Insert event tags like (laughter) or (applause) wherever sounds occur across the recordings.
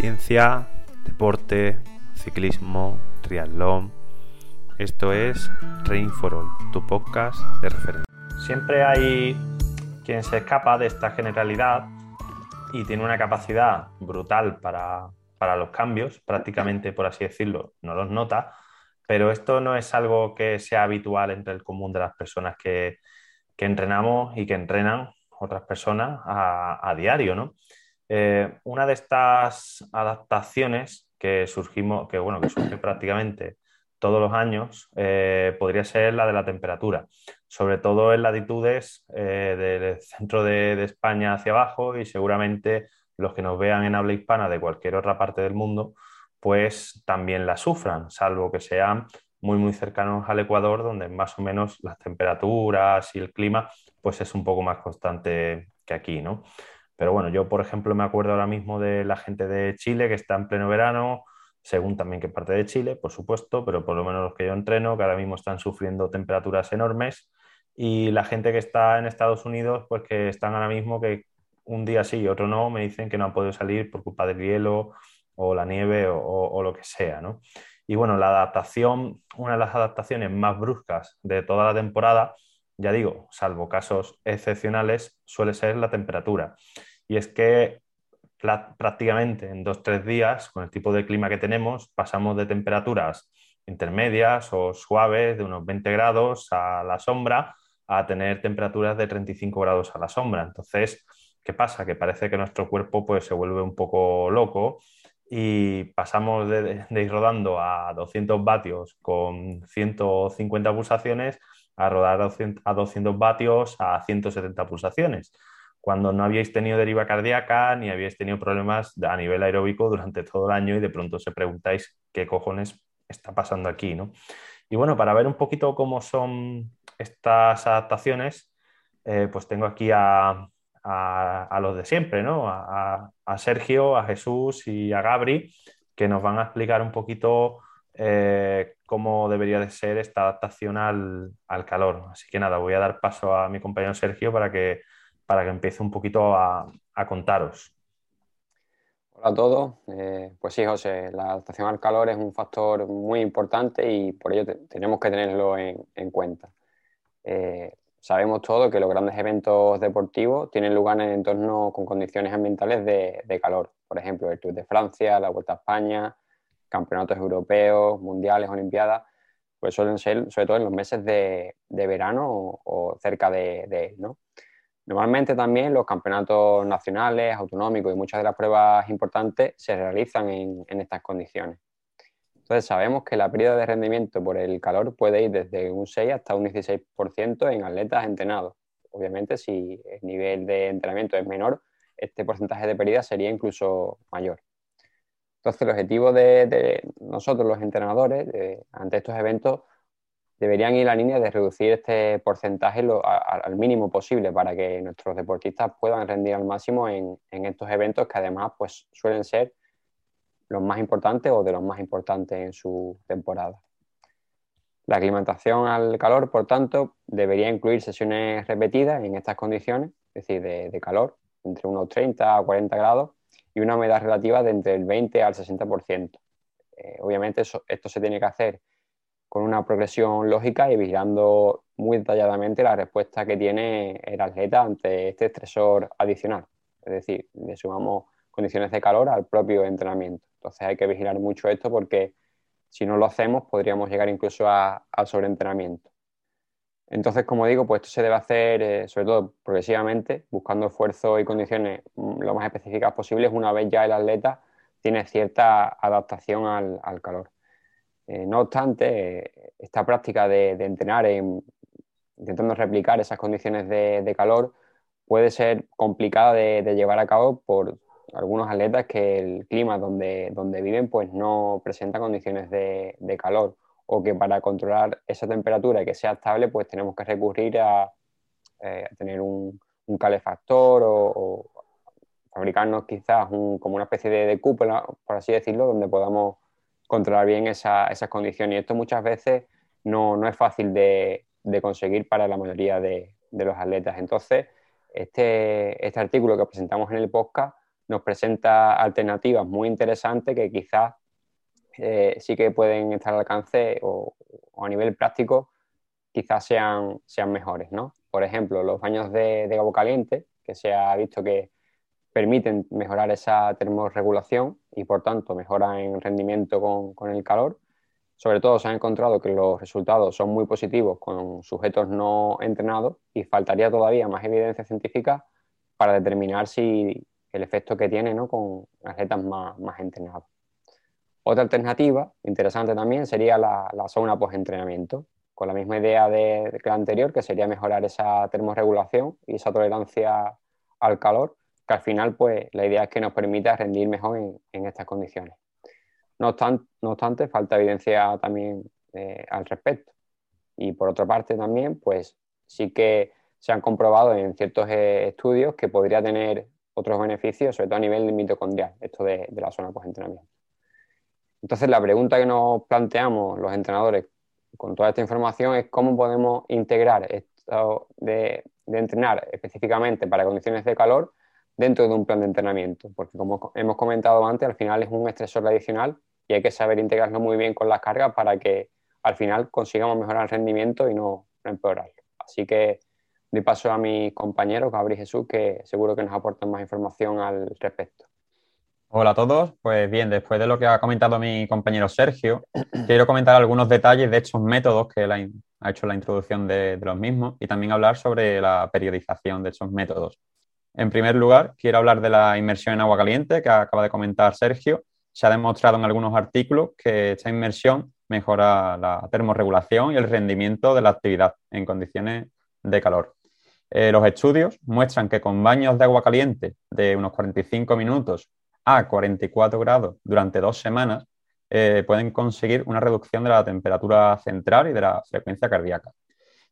ciencia, deporte, ciclismo, triatlón. Esto es Rain for All, tu podcast de referencia. Siempre hay quien se escapa de esta generalidad y tiene una capacidad brutal para, para los cambios, prácticamente por así decirlo, no los nota, pero esto no es algo que sea habitual entre el común de las personas que, que entrenamos y que entrenan otras personas a diario, ¿no? Eh, una de estas adaptaciones que, surgimos, que, bueno, que surge prácticamente todos los años eh, podría ser la de la temperatura, sobre todo en latitudes eh, del centro de, España hacia abajo y seguramente los que nos vean en habla hispana de cualquier otra parte del mundo, pues también la sufran, salvo que sean muy muy cercanos al Ecuador, donde más o menos las temperaturas y el clima pues es un poco más constante que aquí, ¿no? Pero bueno, yo por ejemplo me acuerdo ahora mismo de la gente de Chile que está en pleno verano, según también qué parte de Chile, por supuesto, pero por lo menos los que yo entreno, que ahora mismo están sufriendo temperaturas enormes, y la gente que está en Estados Unidos, pues que están ahora mismo que un día sí y otro no, me dicen que no han podido salir por culpa del hielo o la nieve o, o lo que sea, ¿no? Y bueno, la adaptación, una de las adaptaciones más bruscas de toda la temporada, ya digo, salvo casos excepcionales, suele ser la temperatura. Y es que prácticamente en dos tres días, con el tipo de clima que tenemos, pasamos de temperaturas intermedias o suaves de unos 20 grados a la sombra a tener temperaturas de 35 grados a la sombra. Entonces, ¿qué pasa? Que parece que nuestro cuerpo pues, se vuelve un poco loco y pasamos de, ir rodando a 200 vatios con 150 pulsaciones a rodar a 200 vatios a 170 pulsaciones cuando no habíais tenido deriva cardíaca ni habíais tenido problemas a nivel aeróbico durante todo el año y de pronto se preguntáis qué cojones está pasando aquí, ¿no? Y bueno, para ver un poquito cómo son estas adaptaciones, eh, pues tengo aquí a, los de siempre, ¿no? A, Sergio, a Jesús y a Gabri, que nos van a explicar un poquito eh, cómo debería de ser esta adaptación al calor. Así que nada, voy a dar paso a mi compañero Sergio para que para que empiece un poquito a, contaros. Hola a todos. Eh, pues sí, José, la adaptación al calor es un factor muy importante y por ello tenemos que tenerlo en, cuenta. Eh, sabemos todos que los grandes eventos deportivos tienen lugar en entornos con condiciones ambientales de, calor. Por ejemplo, el Tour de Francia, la Vuelta a España, campeonatos europeos, mundiales, olimpiadas, pues suelen ser sobre todo en los meses de, verano o, cerca de, de él, ¿no? Normalmente también los campeonatos nacionales, autonómicos y muchas de las pruebas importantes se realizan en, estas condiciones. Entonces sabemos que la pérdida de rendimiento por el calor puede ir desde un 6 hasta un 16% en atletas entrenados. Obviamente si el nivel de entrenamiento es menor, este porcentaje de pérdida sería incluso mayor. Entonces el objetivo de, nosotros los entrenadores ante estos eventos deberían ir la línea de reducir este porcentaje al mínimo posible para que nuestros deportistas puedan rendir al máximo en, estos eventos que además pues, suelen ser los más importantes o de los más importantes en su temporada. La aclimatación al calor, por tanto, debería incluir sesiones repetidas en estas condiciones, es decir, de, calor, entre unos 30 a 40 grados, y una humedad relativa de entre el 20 al 60%. Eh, obviamente esto se tiene que hacer con una progresión lógica y vigilando muy detalladamente la respuesta que tiene el atleta ante este estresor adicional. Es decir, le sumamos condiciones de calor al propio entrenamiento. Entonces hay que vigilar mucho esto porque si no lo hacemos podríamos llegar incluso al sobreentrenamiento. Entonces, como digo, pues esto se debe hacer eh, sobre todo progresivamente, buscando esfuerzos y condiciones mm, lo más específicas posibles una vez ya el atleta tiene cierta adaptación al calor. Eh, no obstante, esta práctica de, entrenar intentando replicar esas condiciones de, calor puede ser complicada de, llevar a cabo por algunos atletas que el clima donde, donde viven pues no presenta condiciones de, calor o que para controlar esa temperatura y que sea estable pues tenemos que recurrir a, eh, tener un, calefactor o, fabricarnos quizás como una especie de, cúpula, por así decirlo, donde podamos controlar bien esa, esas condiciones. Y esto muchas veces no, no es fácil de, conseguir para la mayoría de, de, los atletas. Entonces, este, este artículo que presentamos en el podcast nos presenta alternativas muy interesantes que quizás eh, sí que pueden estar al alcance o, a nivel práctico quizás sean, sean mejores, ¿no? Por ejemplo, los baños de, de agua caliente, que se ha visto que permiten mejorar esa termorregulación y por tanto mejoran en rendimiento con, el calor. Sobre todo se ha encontrado que los resultados son muy positivos con sujetos no entrenados y faltaría todavía más evidencia científica para determinar si el efecto que tiene ¿no? con atletas más, más entrenados. Otra alternativa interesante también sería la, la sauna post-entrenamiento, con la misma idea de, que la anterior, que sería mejorar esa termorregulación y esa tolerancia al calor, que al final pues la idea es que nos permita rendir mejor en, estas condiciones. No obstante, falta evidencia también eh, al respecto. Y por otra parte también, pues sí que se han comprobado en ciertos eh, estudios que podría tener otros beneficios, sobre todo a nivel mitocondrial, esto de, de la zona post-entrenamiento. Entonces, la pregunta que nos planteamos los entrenadores con toda esta información es cómo podemos integrar esto de, entrenar específicamente para condiciones de calor dentro de un plan de entrenamiento, porque como hemos comentado antes, al final es un estresor adicional y hay que saber integrarlo muy bien con las cargas para que al final consigamos mejorar el rendimiento y no, empeorarlo. Así que doy paso a mis compañeros, Gabriel y Jesús, que seguro que nos aportan más información al respecto. Hola a todos. Pues bien, después de lo que ha comentado mi compañero Sergio, (clears throat) quiero comentar algunos detalles de estos métodos que él ha hecho la introducción de, los mismos y también hablar sobre la periodización de estos métodos. En primer lugar, quiero hablar de la inmersión en agua caliente que acaba de comentar Sergio. Se ha demostrado en algunos artículos que esta inmersión mejora la termorregulación y el rendimiento de la actividad en condiciones de calor. Eh, los estudios muestran que con baños de agua caliente de unos 45 minutos a 44 grados durante dos semanas, eh, pueden conseguir una reducción de la temperatura central y de la frecuencia cardíaca.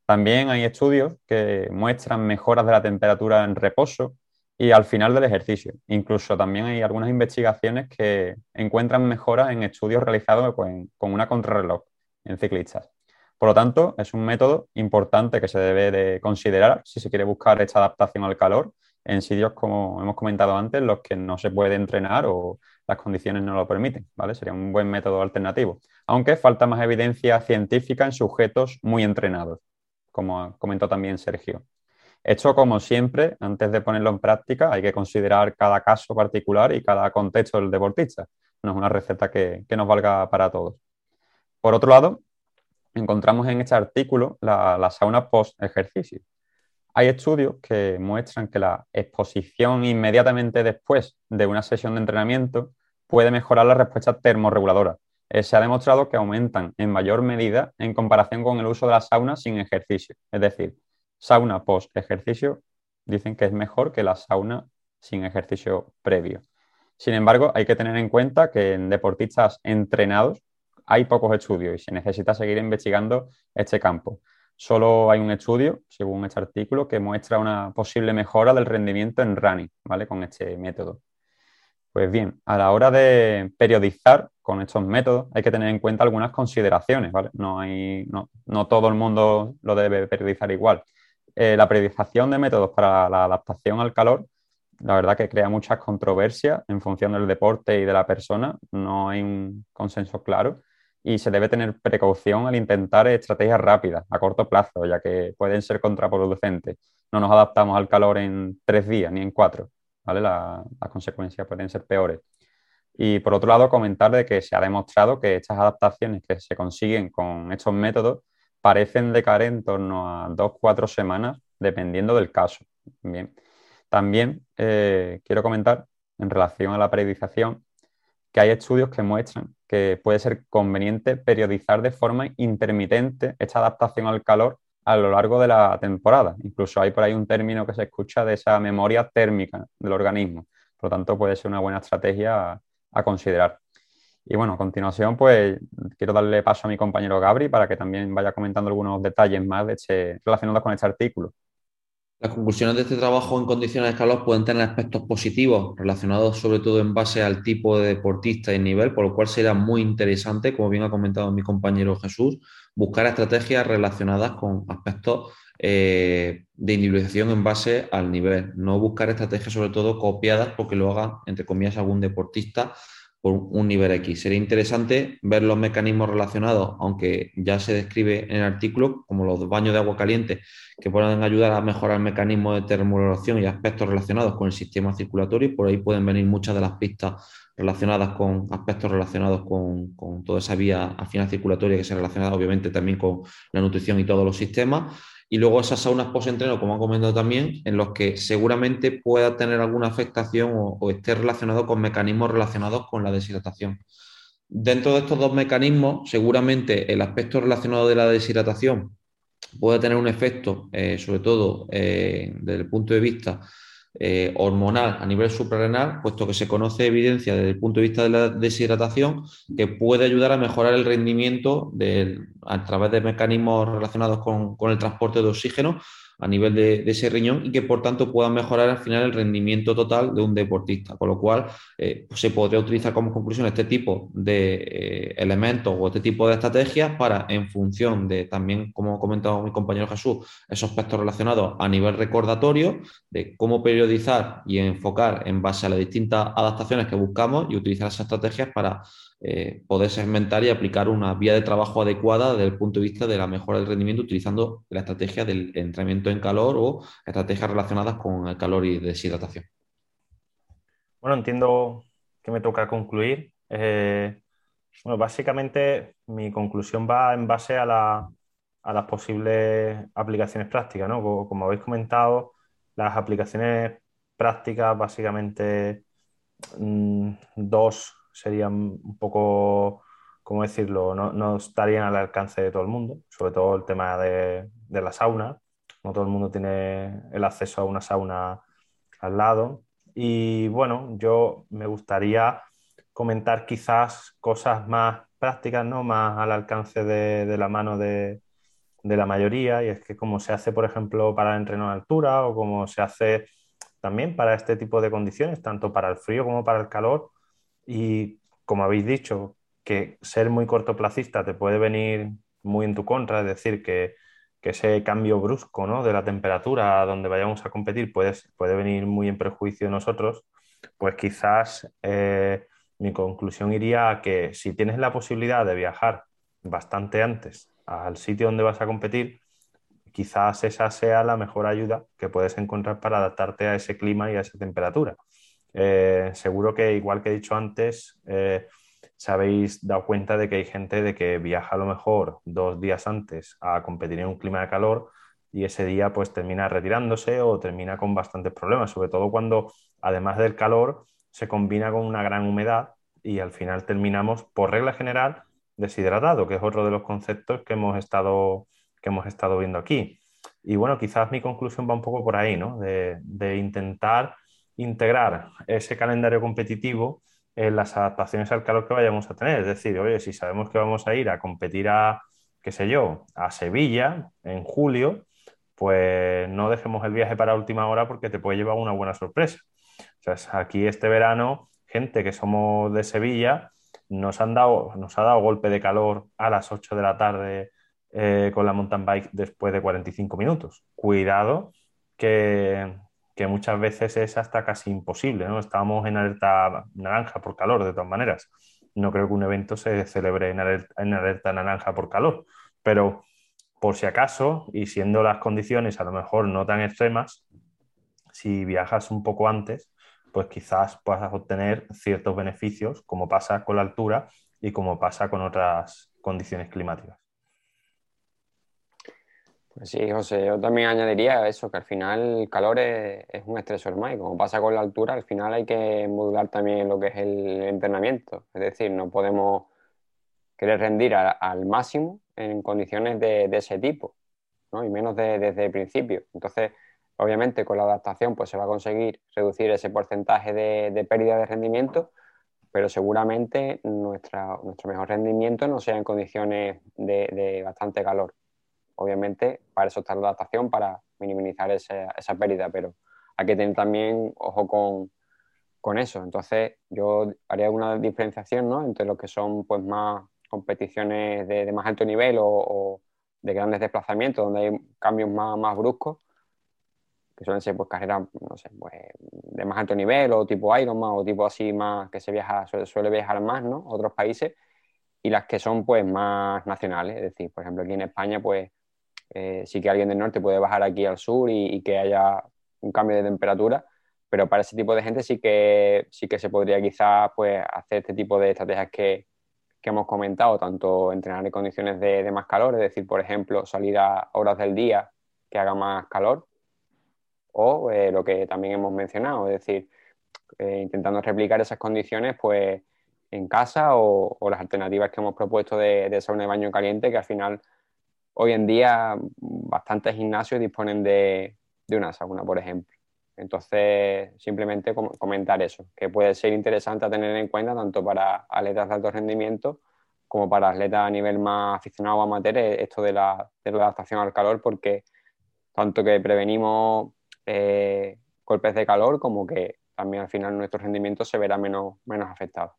También hay estudios que muestran mejoras de la temperatura en reposo y al final del ejercicio. Incluso también hay algunas investigaciones que encuentran mejoras en estudios realizados con, una contrarreloj en ciclistas. Por lo tanto, es un método importante que se debe de considerar si se quiere buscar esta adaptación al calor en sitios, como hemos comentado antes, los que no se puede entrenar o las condiciones no lo permiten, ¿vale? Sería un buen método alternativo. Aunque falta más evidencia científica en sujetos muy entrenados, como comentó también Sergio. Esto, como siempre, antes de ponerlo en práctica, hay que considerar cada caso particular y cada contexto del deportista. No es una receta que, nos valga para todos. Por otro lado, encontramos en este artículo la, la sauna post-ejercicio. Hay estudios que muestran que la exposición inmediatamente después de una sesión de entrenamiento puede mejorar la respuesta termorreguladora. Eh, se ha demostrado que aumentan en mayor medida en comparación con el uso de la sauna sin ejercicio. Es decir, sauna post ejercicio dicen que es mejor que la sauna sin ejercicio previo. Sin embargo, hay que tener en cuenta que en deportistas entrenados hay pocos estudios y se necesita seguir investigando este campo. Solo hay un estudio, según este artículo, que muestra una posible mejora del rendimiento en running, ¿vale? Con este método. Pues bien, a la hora de periodizar con estos métodos hay que tener en cuenta algunas consideraciones, ¿vale? No, hay, no, todo el mundo lo debe periodizar igual. Eh, la periodización de métodos para la adaptación al calor, la verdad que crea muchas controversias en función del deporte y de la persona, no hay un consenso claro y se debe tener precaución al intentar estrategias rápidas a corto plazo, ya que pueden ser contraproducentes. No nos adaptamos al calor en tres días ni en cuatro, las consecuencias pueden ser peores. Y por otro lado, comentar de que se ha demostrado que estas adaptaciones que se consiguen con estos métodos parecen decaer en torno a dos, cuatro semanas, dependiendo del caso. También eh, quiero comentar en relación a la periodización que hay estudios que muestran que puede ser conveniente periodizar de forma intermitente esta adaptación al calor a lo largo de la temporada. Incluso hay por ahí un término que se escucha de esa memoria térmica del organismo. Por lo tanto, puede ser una buena estrategia a, considerar. Y bueno, a continuación, pues quiero darle paso a mi compañero Gabri para que también vaya comentando algunos detalles más este, relacionados con este artículo. Las conclusiones de este trabajo en condiciones de calor pueden tener aspectos positivos relacionados sobre todo en base al tipo de deportista y nivel, por lo cual será muy interesante, como bien ha comentado mi compañero Jesús, buscar estrategias relacionadas con aspectos eh, de individualización en base al nivel, no buscar estrategias sobre todo copiadas porque lo haga, entre comillas, algún deportista por un nivel X. Sería interesante ver los mecanismos relacionados, aunque ya se describe en el artículo, como los baños de agua caliente, que pueden ayudar a mejorar el mecanismo de termorregulación y aspectos relacionados con el sistema circulatorio. Por ahí pueden venir muchas de las pistas relacionadas con aspectos relacionados con, con toda esa vía al final circulatoria que se relaciona obviamente también con la nutrición y todos los sistemas y luego esas saunas post-entreno, como han comentado también, en los que seguramente pueda tener alguna afectación o, esté relacionado con mecanismos relacionados con la deshidratación. Dentro de estos dos mecanismos, seguramente el aspecto relacionado de la deshidratación puede tener un efecto, eh, sobre todo eh, desde el punto de vista eh, hormonal a nivel suprarrenal, puesto que se conoce evidencia desde el punto de vista de la deshidratación que puede ayudar a mejorar el rendimiento a través de mecanismos relacionados con, con el transporte de oxígeno a nivel de, ese riñón y que por tanto puedan mejorar al final el rendimiento total de un deportista. Con lo cual eh, pues se podría utilizar como conclusión este tipo de eh, elementos o este tipo de estrategias para, en función de también, como ha comentado mi compañero Jesús, esos aspectos relacionados a nivel recordatorio, de cómo periodizar y enfocar en base a las distintas adaptaciones que buscamos y utilizar esas estrategias para eh, poder segmentar y aplicar una vía de trabajo adecuada desde el punto de vista de la mejora del rendimiento utilizando la estrategia del entrenamiento en calor o estrategias relacionadas con el calor y deshidratación. Bueno, entiendo que me toca concluir. Eh, bueno, básicamente mi conclusión va en base a, las posibles aplicaciones prácticas, ¿no? Como, habéis comentado, las aplicaciones prácticas básicamente mm, dos serían un poco, ¿cómo decirlo? No, estarían al alcance de todo el mundo, sobre todo el tema de, la sauna. No todo el mundo tiene el acceso a una sauna al lado. Y bueno, yo me gustaría comentar quizás cosas más prácticas, ¿no? Más al alcance de, la mano de, la mayoría. Y es que como se hace, por ejemplo, para el entreno en altura o como se hace también para este tipo de condiciones, tanto para el frío como para el calor, y como habéis dicho, que ser muy cortoplacista te puede venir muy en tu contra, es decir, que, ese cambio brusco ¿no? de la temperatura a donde vayamos a competir puede, puede venir muy en perjuicio de nosotros, pues quizás eh, mi conclusión iría a que si tienes la posibilidad de viajar bastante antes al sitio donde vas a competir, quizás esa sea la mejor ayuda que puedes encontrar para adaptarte a ese clima y a esa temperatura. Eh, seguro que, igual que he dicho antes, eh, se habéis dado cuenta de que hay gente de que viaja a lo mejor dos días antes a competir en un clima de calor y ese día pues termina retirándose o termina con bastantes problemas, sobre todo cuando además del calor se combina con una gran humedad y al final terminamos por regla general deshidratado, que es otro de los conceptos que hemos estado, que hemos estado viendo aquí. Y bueno, quizás mi conclusión va un poco por ahí, ¿no? De, de intentar integrar ese calendario competitivo en las adaptaciones al calor que vayamos a tener. Es decir, oye, si sabemos que vamos a ir a competir a, qué sé yo, a Sevilla en julio, pues no dejemos el viaje para última hora porque te puede llevar una buena sorpresa. O sea, aquí este verano, gente que somos de Sevilla, nos, han dado, nos ha dado golpe de calor a las 8 de la tarde eh, con la mountain bike después de 45 minutos. Cuidado que, que muchas veces es hasta casi imposible, ¿no? Estábamos en alerta naranja por calor, de todas maneras. No creo que un evento se celebre en alerta, naranja por calor, pero por si acaso, y siendo las condiciones a lo mejor no tan extremas, si viajas un poco antes, pues quizás puedas obtener ciertos beneficios, como pasa con la altura y como pasa con otras condiciones climáticas. Sí, José, yo también añadiría eso, que al final el calor es, un estresor más y como pasa con la altura, al final hay que modular también lo que es el entrenamiento. Es decir, no podemos querer rendir al máximo en condiciones de, ese tipo, ¿no? y menos desde el principio. Entonces, obviamente con la adaptación pues se va a conseguir reducir ese porcentaje de, pérdida de rendimiento, pero seguramente nuestro mejor rendimiento no sea en condiciones de bastante calor obviamente para eso está la adaptación, para minimizar esa, esa pérdida, pero hay que tener también ojo con, con eso. Entonces, yo haría una diferenciación ¿no? entre lo que son pues, más competiciones de, más alto nivel o, de grandes desplazamientos, donde hay cambios más, más bruscos, que suelen ser pues, carreras no sé, pues, de más alto nivel o tipo Ironman o tipo así más que se viaja, suele, viajar más, ¿no? Otros países, y las que son pues más nacionales, es decir, por ejemplo, aquí en España, pues eh, sí que alguien del norte puede bajar aquí al sur y, que haya un cambio de temperatura, pero para ese tipo de gente sí que, sí que se podría quizás pues, hacer este tipo de estrategias que, que hemos comentado, tanto entrenar en condiciones de, de, más calor, es decir, por ejemplo, salir a horas del día que haga más calor, o eh, lo que también hemos mencionado, es decir, eh, intentando replicar esas condiciones pues en casa o, o, las alternativas que hemos propuesto de, de sauna de baño caliente, que al final hoy en día bastantes gimnasios disponen de, de una sauna, por ejemplo. Entonces, simplemente comentar eso, que puede ser interesante a tener en cuenta tanto para atletas de alto rendimiento como para atletas a nivel más aficionado o amateur, esto de la, de la adaptación al calor, porque tanto que prevenimos eh, golpes de calor como que también al final nuestro rendimiento se verá menos, menos afectado.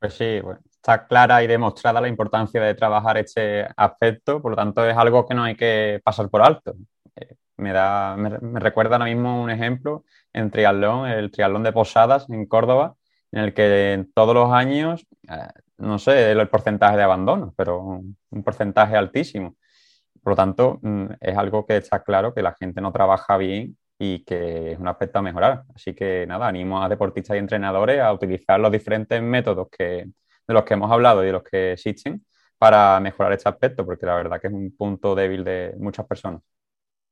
Pues sí, bueno, está clara y demostrada la importancia de trabajar este aspecto, por lo tanto es algo que no hay que pasar por alto. Eh, me, da, me, recuerda ahora mismo un ejemplo en triatlón, el triatlón de Posadas en Córdoba, en el que todos los años, eh, no sé el porcentaje de abandono, pero un, un, porcentaje altísimo. Por lo tanto, mm, es algo que está claro que la gente no trabaja bien y que es un aspecto a mejorar. Así que nada, animo a deportistas y entrenadores a utilizar los diferentes métodos que, de los que hemos hablado y de los que existen para mejorar este aspecto, porque la verdad que es un punto débil de muchas personas.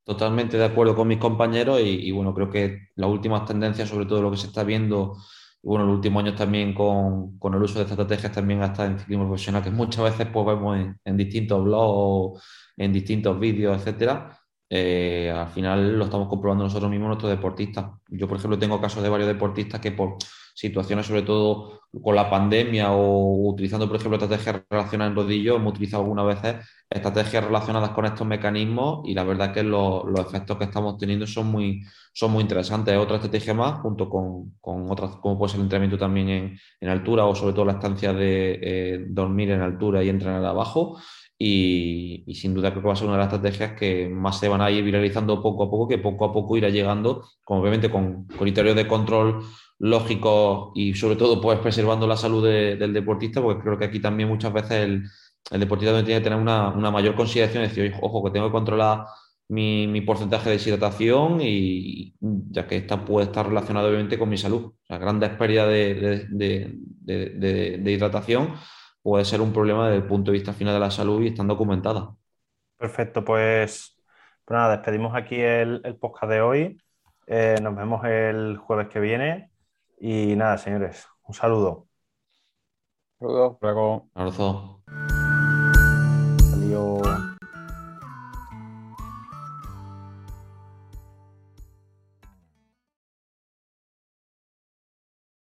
Totalmente de acuerdo con mis compañeros y, bueno, creo que las últimas tendencias, sobre todo lo que se está viendo, bueno, los últimos años también con, con el uso de estrategias también hasta en ciclismo profesional, que muchas veces pues vemos en, en distintos blogs, en distintos vídeos, etcétera, eh, al final lo estamos comprobando nosotros mismos, nuestros deportistas. Yo, por ejemplo, tengo casos de varios deportistas que por situaciones, sobre todo con la pandemia o utilizando, por ejemplo, estrategias relacionadas en rodillo, hemos utilizado algunas veces estrategias relacionadas con estos mecanismos y la verdad que los, los efectos que estamos teniendo son muy, son muy interesantes. Otra estrategia más, junto con, con otras, como puede ser el entrenamiento también en, en altura o sobre todo la estancia de eh, dormir en altura y entrenar abajo. Y, y, sin duda creo que va a ser una de las estrategias que más se van a ir viralizando poco a poco, que poco a poco irá llegando, como obviamente con criterios de control lógico y sobre todo pues preservando la salud de, del deportista, porque creo que aquí también muchas veces el, el deportista tiene que tener una, una, mayor consideración, es decir, ojo, que tengo que controlar mi, mi, porcentaje de deshidratación y ya que esta puede estar relacionada obviamente con mi salud. O sea, grandes de, de, de, hidratación puede ser un problema desde el punto de vista final de la salud y están documentadas. Perfecto, pues, pues nada, despedimos aquí el, el podcast de hoy. Eh, nos vemos el jueves que viene. Y nada, señores, un saludo. Saludo. Luego. Abrazo.